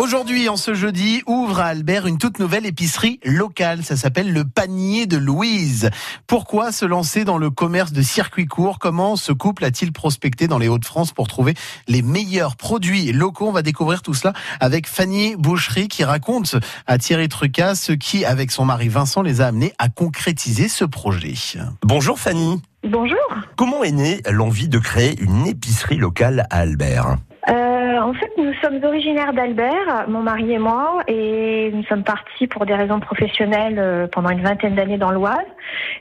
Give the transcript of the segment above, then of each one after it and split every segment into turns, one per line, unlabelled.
Aujourd'hui, en ce jeudi, ouvre à Albert une toute nouvelle épicerie locale. Ça s'appelle le panier de Louise. Pourquoi se lancer dans le commerce de circuit court Comment ce couple a-t-il prospecté dans les Hauts-de-France pour trouver les meilleurs produits locaux? On va découvrir tout cela avec Fanny Boucherie qui raconte à Thierry Trucas ce qui, avec son mari Vincent, les a amenés à concrétiser ce projet.
Bonjour Fanny.
Bonjour.
Comment est née l'envie de créer une épicerie locale à Albert?
En fait, nous sommes originaires d'Albert, mon mari et moi, et nous sommes partis pour des raisons professionnelles euh, pendant une vingtaine d'années dans l'Oise.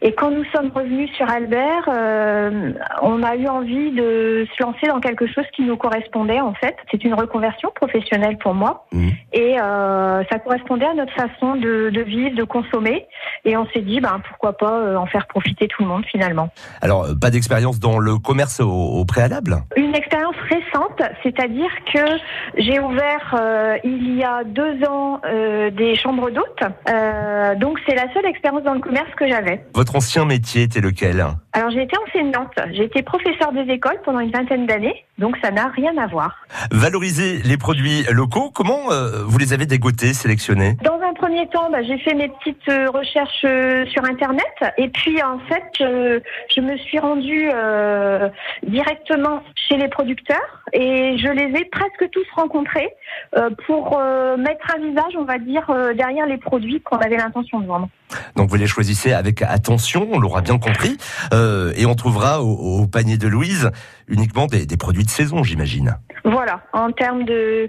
Et quand nous sommes revenus sur Albert, euh, on a eu envie de se lancer dans quelque chose qui nous correspondait en fait. C'est une reconversion professionnelle pour moi,
Mmh.
et euh, ça correspondait à notre façon de, de vivre, de consommer. Et on s'est dit, ben pourquoi pas euh, en faire profiter tout le monde finalement.
Alors, euh, pas d'expérience dans le commerce au, au préalable?
Une expérience récente, c'est-à-dire que j'ai ouvert euh, il y a deux ans euh, des chambres d'hôtes. Euh, donc c'est la seule expérience dans le commerce que j'avais.
Votre ancien métier était lequel?
Alors j'ai été enseignante, j'ai été professeure des écoles pendant une vingtaine d'années, donc ça n'a rien à voir.
Valoriser les produits locaux, comment euh, vous les avez dégotés, sélectionnés?
Premier temps, bah, j'ai fait mes petites euh, recherches euh, sur Internet et puis en fait, euh, je me suis rendue directement chez les producteurs et je les ai presque tous rencontrés pour mettre un visage, on va dire, derrière les produits qu'on avait l'intention de vendre.
Donc vous les choisissez avec attention, on l'aura bien compris, et on trouvera au, panier de Louise uniquement des produits de saison, j'imagine.
Voilà, en termes de,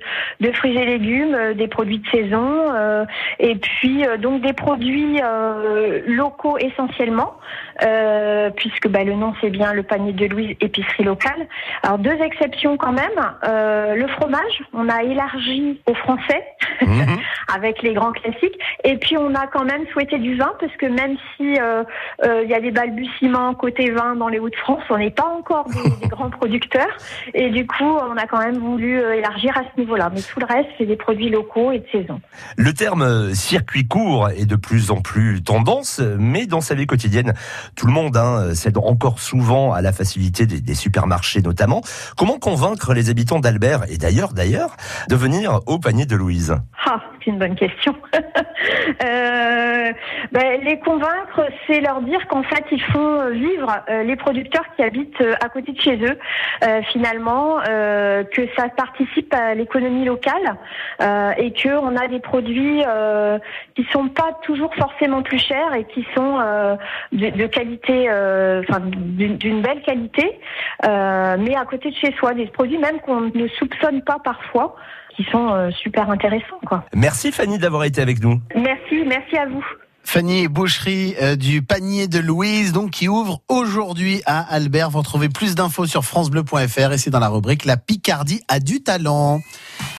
fruits et légumes, euh, des produits de saison, euh, et puis euh, donc des produits locaux essentiellement, puisque bah, le nom c'est bien le panier de Louise épicerie locale. Alors deux exceptions quand même, le fromage, on a élargi au français
Mhm.
avec les grands classiques, et puis on a quand même souhaité du vin, parce que même si euh, euh, il y a des balbutiements côté vin dans les Hauts-de-France, on n'est pas encore des, des grands producteurs. Et du coup, on a quand même voulu euh, élargir à ce niveau-là. Mais tout le reste, c'est des produits locaux et de saison.
Le terme euh, circuit court est de plus en plus tendance, mais dans sa vie quotidienne, tout le monde hein, cède encore souvent à la facilité des, des supermarchés notamment. Comment convaincre les habitants d'Albert et d'ailleurs d'ailleurs de venir au panier de Louise?
好。C'est une bonne question. Euh, ben, les convaincre, c'est leur dire qu'en fait, ils font vivre euh, les producteurs qui habitent euh, à côté de chez eux. Finalement, que ça participe à l'économie locale et que on a des produits qui sont pas toujours forcément plus chers et qui sont de, qualité, enfin d'une belle qualité, mais à côté de chez soi, des produits même qu'on ne soupçonne pas parfois, qui sont super intéressants.
Merci Fanny d'avoir été avec nous.
Merci, merci à vous.
Fanny Boucherie euh, du panier de Louise, donc qui ouvre aujourd'hui à Albert. Vous retrouvez plus d'infos sur francebleu.fr et c'est dans la rubrique La Picardie a du talent.